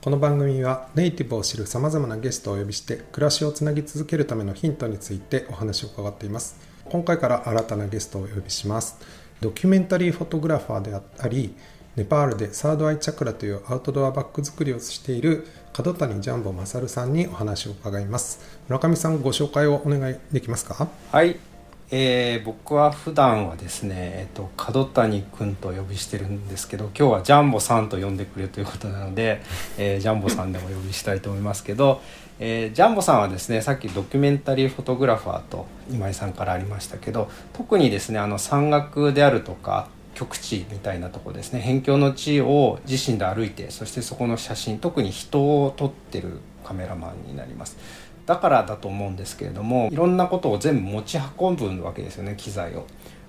この番組はネイティブを知るさまざまなゲストをお呼びして暮らしをつなぎ続けるためのヒントについてお話を伺っています。今回から新たなゲストをお呼びします。ドキュメンタリーフォトグラファーでありネパールでサードアイチャクラというアウトドアバッグ作りをしている角谷ジャンボ勝さんにお話を伺います。村上さんご紹介をお願いできますか？はい、えー僕は普段はですね、えっと角谷くんと呼びしてるんですけど今日はジャンボさんと呼んでくれるということなので、えージャンボさんでも呼びしたいと思いますけど、えージャンボさんはですねさっきドキュメンタリーフォトグラファーと今井さんからありましたけど特にですねあの山岳であるとか極地みたいなとこですね辺境の地を自身で歩いてそしてそこの写真特に人を撮ってるカメラマンになります。だからだと思うんですけれどもいろんなことを全部持ち運ぶわけですよね機材を。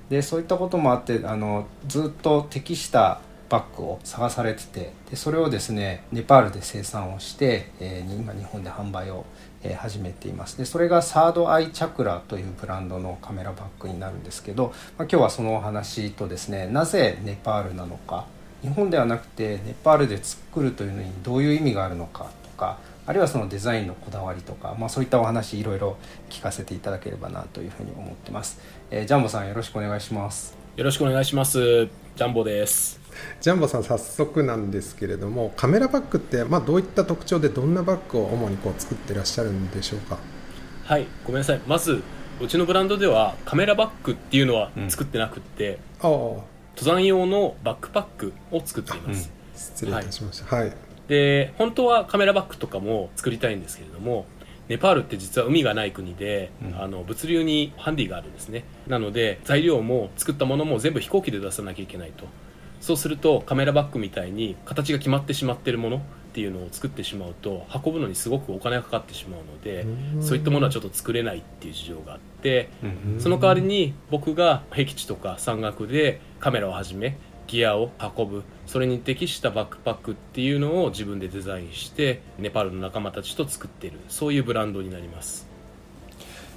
でそういったこともあってあのずっと適したバッグを探されててでそれをですねネパールで生産をして、えー今日本で販売を、え始めています。でそれがサードアイチャクラというブランドのカメラバッグになるんですけど、まあ、今日はそのお話とですねなぜネパールなのか。日本ではなくてネパールで作るというのにどういう意味があるのかとかあるいはそのデザインのこだわりとか、まあ、そういったお話いろいろ聞かせていただければなというふうに思ってます、えージャンボさんよろしくお願いしますよろしくお願いします。ジャンボです。ジャンボさん早速なんですけれどもカメラバッグって、まあ、どういった特徴でどんなバッグを主にこう作ってらっしゃるんでしょうか？はい、ごめんなさい。まず、うちのブランドではカメラバッグっていうのはうん作ってなくって、ああ登山用のバックパックを作っています。失礼いたしましたはい、で、本当はカメラバッグとかも作りたいんですけれども、ネパールって実は海がない国で、うんあの物流にハンディがあるんですね。なので、材料も作ったものも全部飛行機で出さなきゃいけないと。そうするとカメラバッグみたいに形が決まってしまっているものっていうのを作ってしまうと運ぶのにすごくお金がかかってしまうのでうんそういったものはちょっと作れないっていう事情があってうんその代わりに僕が僻地とか山岳でカメラをはじめギアを運ぶそれに適したバックパックっていうのを自分でデザインしてネパールの仲間たちと作っているそういうブランドになります。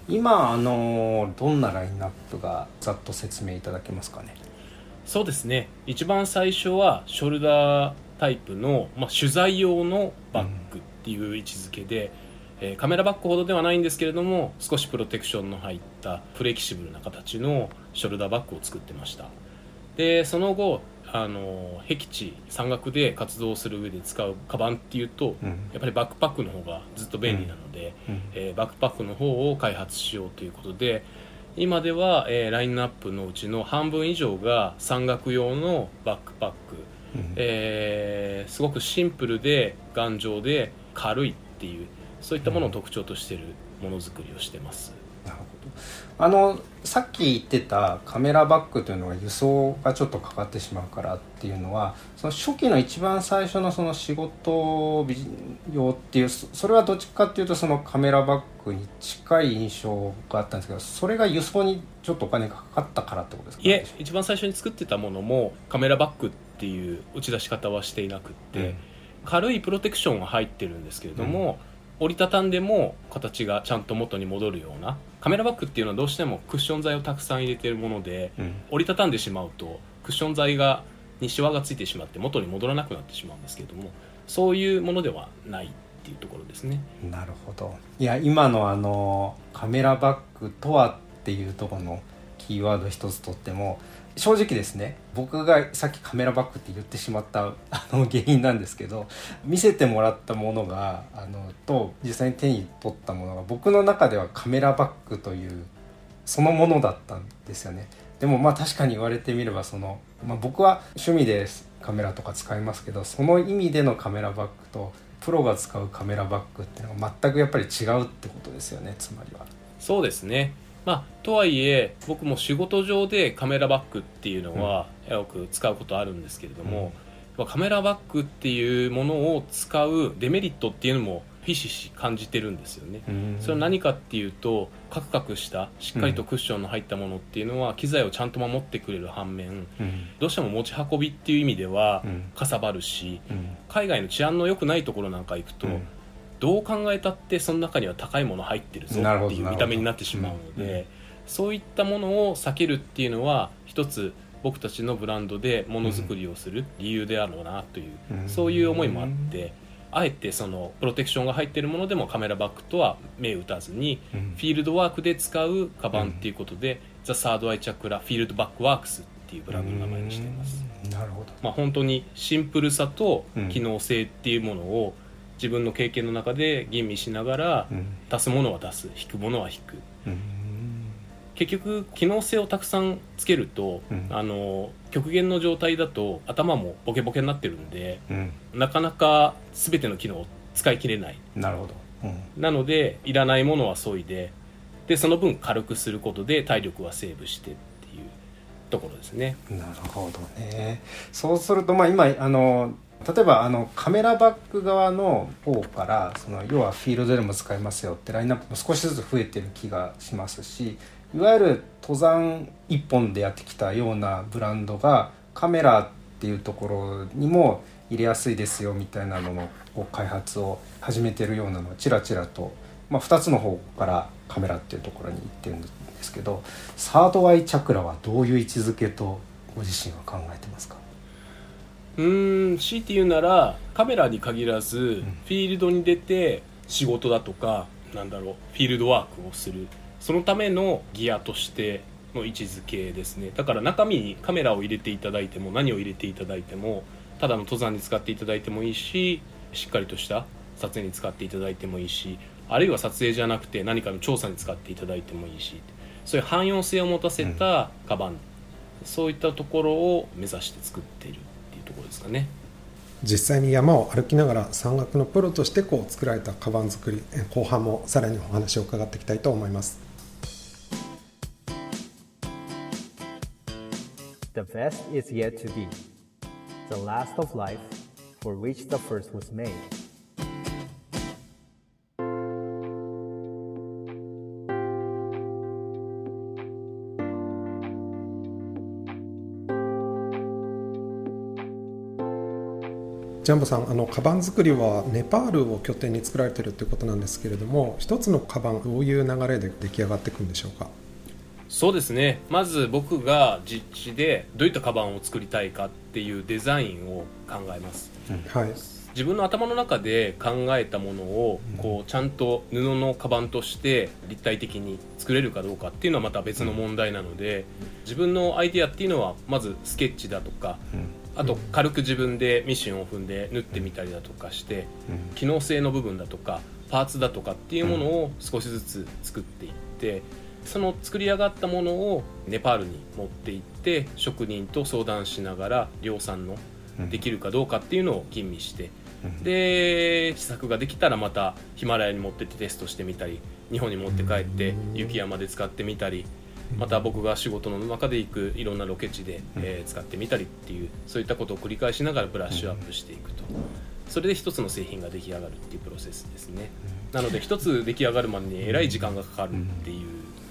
今あのどんなラインナップがざっと説明いただけますかね？そうですね。一番最初はショルダータイプの、まあ、取材用のバッグっていう位置づけで、えーカメラバッグほどではないんですけれども少しプロテクションの入ったフレキシブルな形のショルダーバッグを作ってましたでその後あの僻地山岳で活動する上で使うカバンっていうと、うん。やっぱりバックパックの方がずっと便利なので、うん。えーバックパックの方を開発しようということで今では、えーラインナップのうちの半分以上が山岳用のバックパック、うん。えーすごくシンプルで頑丈で軽いっていうそういったものを特徴としているものづくりをしてます、なるほど。あのさっき言ってたカメラバッグというのは輸送がちょっとかかってしまうからっていうのはその初期の一番最初のその仕事用っていうそそれはどっちかっていうとそのカメラバッグに近い印象があったんですけどそれが輸送にちょっとお金がかかったからってことですか？いえ一番最初に作ってたものもカメラバッグっていう打ち出し方はしていなくって、軽いプロテクションは入ってるんですけれども、折りたたんでも形がちゃんと元に戻るようなカメラバッグっていうのはどうしてもクッション材をたくさん入れてるものでうん。折りたたんでしまうとクッション材がにシワがついてしまって元に戻らなくなってしまうんですけれどもそういうものではないっていうところですね。なるほど。いや今のあのカメラバッグとはっていうところのキーワード一つとっても正直ですね僕がさっきカメラバッグって言ってしまったあの原因なんですけど見せてもらったものがあのと実際に手に取ったものが僕の中ではカメラバッグというそのものだったんですよねでもまあ確かに言われてみればその、まあ、僕は趣味でカメラとか使いますけどその意味でのカメラバッグとプロが使うカメラバッグっていうのが全くやっぱり違うってことですよねつまりは。そうですねまあとはいえ僕も仕事上でカメラバッグっていうのはよく使うことあるんですけれども、まあカメラバッグっていうものを使うデメリットっていうのもひしひし感じてるんですよね。うん。それは何かっていうとカクカクしたしっかりとクッションの入ったものっていうのは機材をちゃんと守ってくれる反面うん。どうしても持ち運びっていう意味ではうん。かさばるしうん。海外の治安の良くないところなんか行くと、うんどう考えたってその中には高いもの入ってるぞっていう見た目になってしまうので、そういったものを避けるっていうのは一つ僕たちのブランドでものづくりをする理由であろうなという、うん。そういう思いもあってあえてそのプロテクションが入っているものでもカメラバッグとは銘打たずにうん。フィールドワークで使うカバンっていうことで、 The 3rd Eye Chakra Field Bag Works っていうブランドの名前にしています。うんなるほどまあ、本当にシンプルさとうん機能性っていうものを自分の経験の中で吟味しながらうん。出すものは出す引くものは引く。うん。結局機能性をたくさんつけると、うん。あの極限の状態だと頭もボケボケになってるんでうん。なかなか全ての機能を使い切れない。なるほど。うん。なのでいらないものは削いででその分軽くすることで体力はセーブしてっていうところですね。なるほどね。そうするとまあ今あの例えばあのカメラバッグ側の方からその要はフィールドでも使えますよってラインナップも少しずつ増えてる気がしますしいわゆる登山一本でやってきたようなブランドがカメラっていうところにも入れやすいですよみたいなののこう開発を始めてるようなのをちらちらと、まあ、2つの方からカメラっていうところに行ってるんですけどサードアイチャクラはどういう位置づけとご自身は考えてますか？うーん。強いて言うならカメラに限らず、フィールドに出て仕事だとかなん。だろうフィールドワークをするそのためのギアとしての位置づけですねだから中身にカメラを入れていただいても何を入れていただいてもただの登山に使っていただいてもいいししっかりとした撮影に使っていただいてもいいしあるいは撮影じゃなくて何かの調査に使っていただいてもいいしそういう汎用性を持たせたカバン、そういったところを目指して作っているいうところですかね。実際に山を歩きながら山岳のプロとしてこう作られたカバン作りえ後半もさらにお話を伺っていきたいと思います The best is yet to be. The last of life for which the first was made. ジャンボさんあのカバン作りはネパールを拠点に作られているということなんですけれども一つのカバンどういう流れで出来上がっていくんでしょうか？そうですね。まず僕が実地でどういったカバンを作りたいかっていうデザインを考えます。はい。自分の頭の中で考えたものをこうちゃんと布のカバンとして立体的に作れるかどうかっていうのはまた別の問題なので自分のアイデアっていうのはまずスケッチだとかあと軽く自分でミシンを踏んで縫ってみたりだとかして機能性の部分だとかパーツだとかっていうものを少しずつ作っていってその作り上がったものをネパールに持って行って職人と相談しながら量産のできるかどうかっていうのを吟味してで試作ができたらまたヒマラヤに持ってってテストしてみたり日本に持って帰って雪山で使ってみたりまた僕が仕事の中で行くいろんなロケ地で、えー使ってみたりっていうそういったことを繰り返しながらブラッシュアップしていくと。それで一つの製品が出来上がるっていうプロセスですね。なので一つ出来上がるまでにえらい時間がかかるっていう。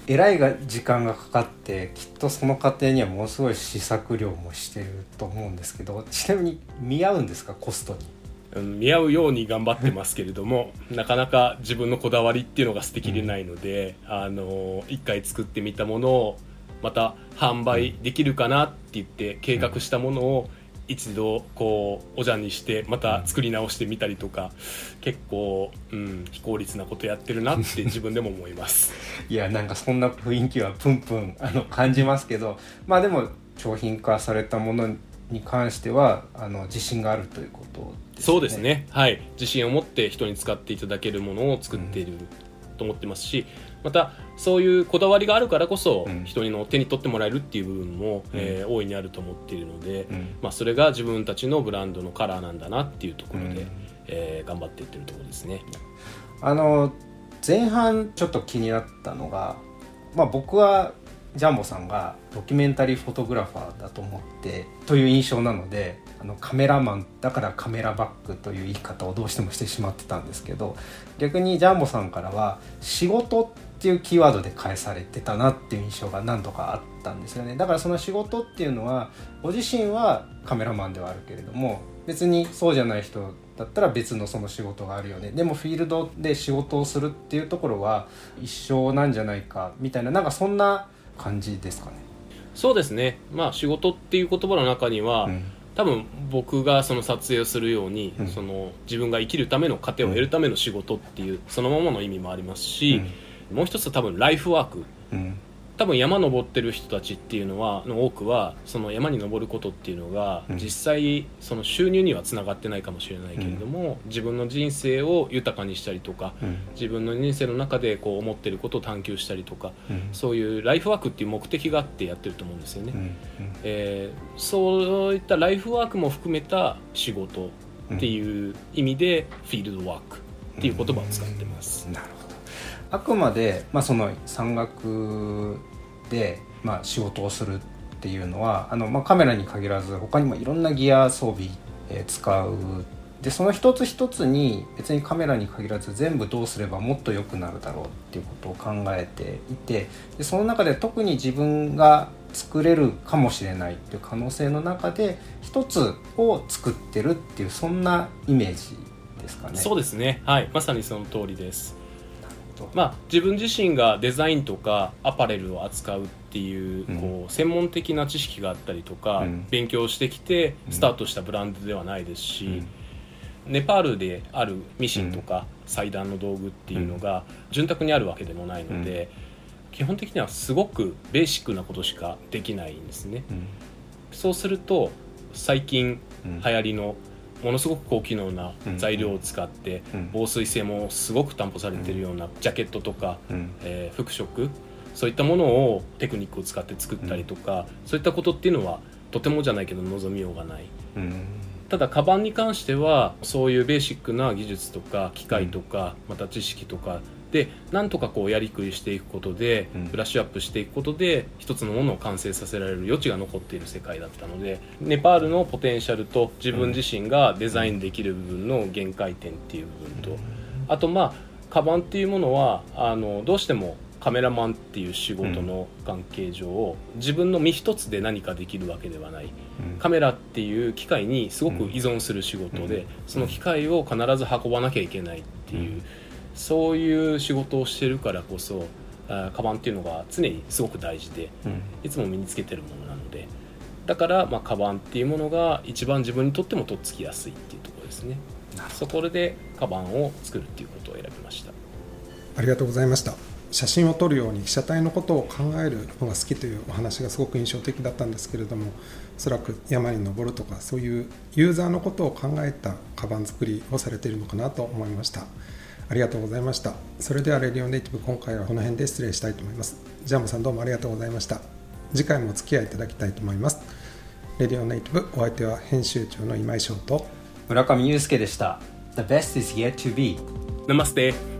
えらいが時間がかかってきっとその過程にはものすごい試作量もしてると思うんですけどちなみに見合うんですか？コストに。うん見合うように頑張ってますけれども なかなか自分のこだわりっていうのが捨てきれないので、あの一回作ってみたものをまた販売できるかなって言って計画したものを一度こうおじゃんにしてまた作り直してみたりとか結構、うん、非効率なことやってるなって自分でも思います。いやなんかそんな雰囲気はプンプンあの感じますけどまあでも商品化されたものに関してはあの自信があるということですそうですね、はい、自信を持って人に使っていただけるものを作っていると思ってますし、またそういうこだわりがあるからこそ、うん。人にの手に取ってもらえるっていう部分も、うん。えー大いにあると思っているので、うん。まあ、それが自分たちのブランドのカラーなんだなっていうところで、うん。えー頑張っていってるところですね。あの前半ちょっと気になったのが、まあ、僕はジャンボさんがドキュメンタリーフォトグラファーだと思ってという印象なのであのカメラマンだからカメラバッグという言い方をどうしてもしてしまってたんですけど逆にジャンボさんからは仕事っていうキーワードで返されてたなっていう印象が何度かあったんですよね。だからその仕事っていうのはご自身はカメラマンではあるけれども別にそうじゃない人だったら別のその仕事があるよね。でもフィールドで仕事をするっていうところは一緒なんじゃないかみたいななんかそんな感じですかね。そうですね。まあ仕事っていう言葉の中には、うん。多分僕がその撮影をするように、うん。その自分が生きるための糧を得るための仕事っていう、そのままの意味もありますし、もう一つは多分ライフワークうん多分山登ってる人たちっていうのはの多くはその山に登ることっていうのが、うん。実際その収入にはつながってないかもしれないけれども、自分の人生を豊かにしたりとかうん。自分の人生の中でこう思ってることを探求したりとかうん。そういうライフワークっていう目的があってやってると思うんですよね。うん。えーそういったライフワークも含めた仕事っていう意味でフィールドワークっていう言葉を使ってます。なるほどあくまで、まあ、その山岳で、まあ、仕事をするっていうのはあの、まあ、カメラに限らず他にもいろんなギア装備、えー使う。でその一つ一つに別にカメラに限らず全部どうすればもっと良くなるだろうっていうことを考えていてでその中で特に自分が作れるかもしれないっていう可能性の中で一つを作ってるっていうそんなイメージですかね。そうですね。はい。まさにその通りです。とまあ自分自身がデザインとかアパレルを扱うっていう,、うん。こう専門的な知識があったりとか、うん。勉強してきてうん。スタートしたブランドではないですし、うん。ネパールであるミシンとか裁断の道具っていうのが潤沢にあるわけでもないので、基本的にはすごくベーシックなことしかできないんですね。うん。そうすると最近うん。流行りのものすごく高機能な材料を使ってうん。防水性もすごく担保されているようなジャケットとか、うん。えー服飾そういったものをテクニックを使って作ったりとか、そういったことっていうのはとてもじゃないけど望みようがない。うん。ただカバンに関してはそういうベーシックな技術とか機械とか、また知識とかでなんとかこうやりくりしていくことで、うん。ブラッシュアップしていくことで一つのものを完成させられる余地が残っている世界だったのでネパールのポテンシャルと自分自身がデザインできる部分の限界点っていう部分と、あとまあカバンっていうものはあのどうしてもカメラマンっていう仕事の関係上、自分の身一つで何かできるわけではない。カメラっていう機械にすごく依存する仕事で、うん。その機械を必ず運ばなきゃいけないっていう、うんそういう仕事をしてるからこそあカバンっていうのが常にすごく大事でうん。いつも身につけてるものなので。だからまあカバンっていうものが一番自分にとってもとっつきやすいっていうところですね。そこでカバンを作るっていうことを選びました。ありがとうございました。写真を撮るように被写体のことを考えるのが好きというお話がすごく印象的だったんですけれどもおそらく山に登るとかそういうユーザーのことを考えたカバン作りをされているのかなと思いましたありがとうございました。それではレディオネイティブ今回はこの辺で失礼したいと思います。ジャムさんどうもありがとうございました。次回もお付き合いいただきたいと思います。レディオネイティブお相手は編集長の今井翔と。村上祐介でした。The best is yet to be ナマステ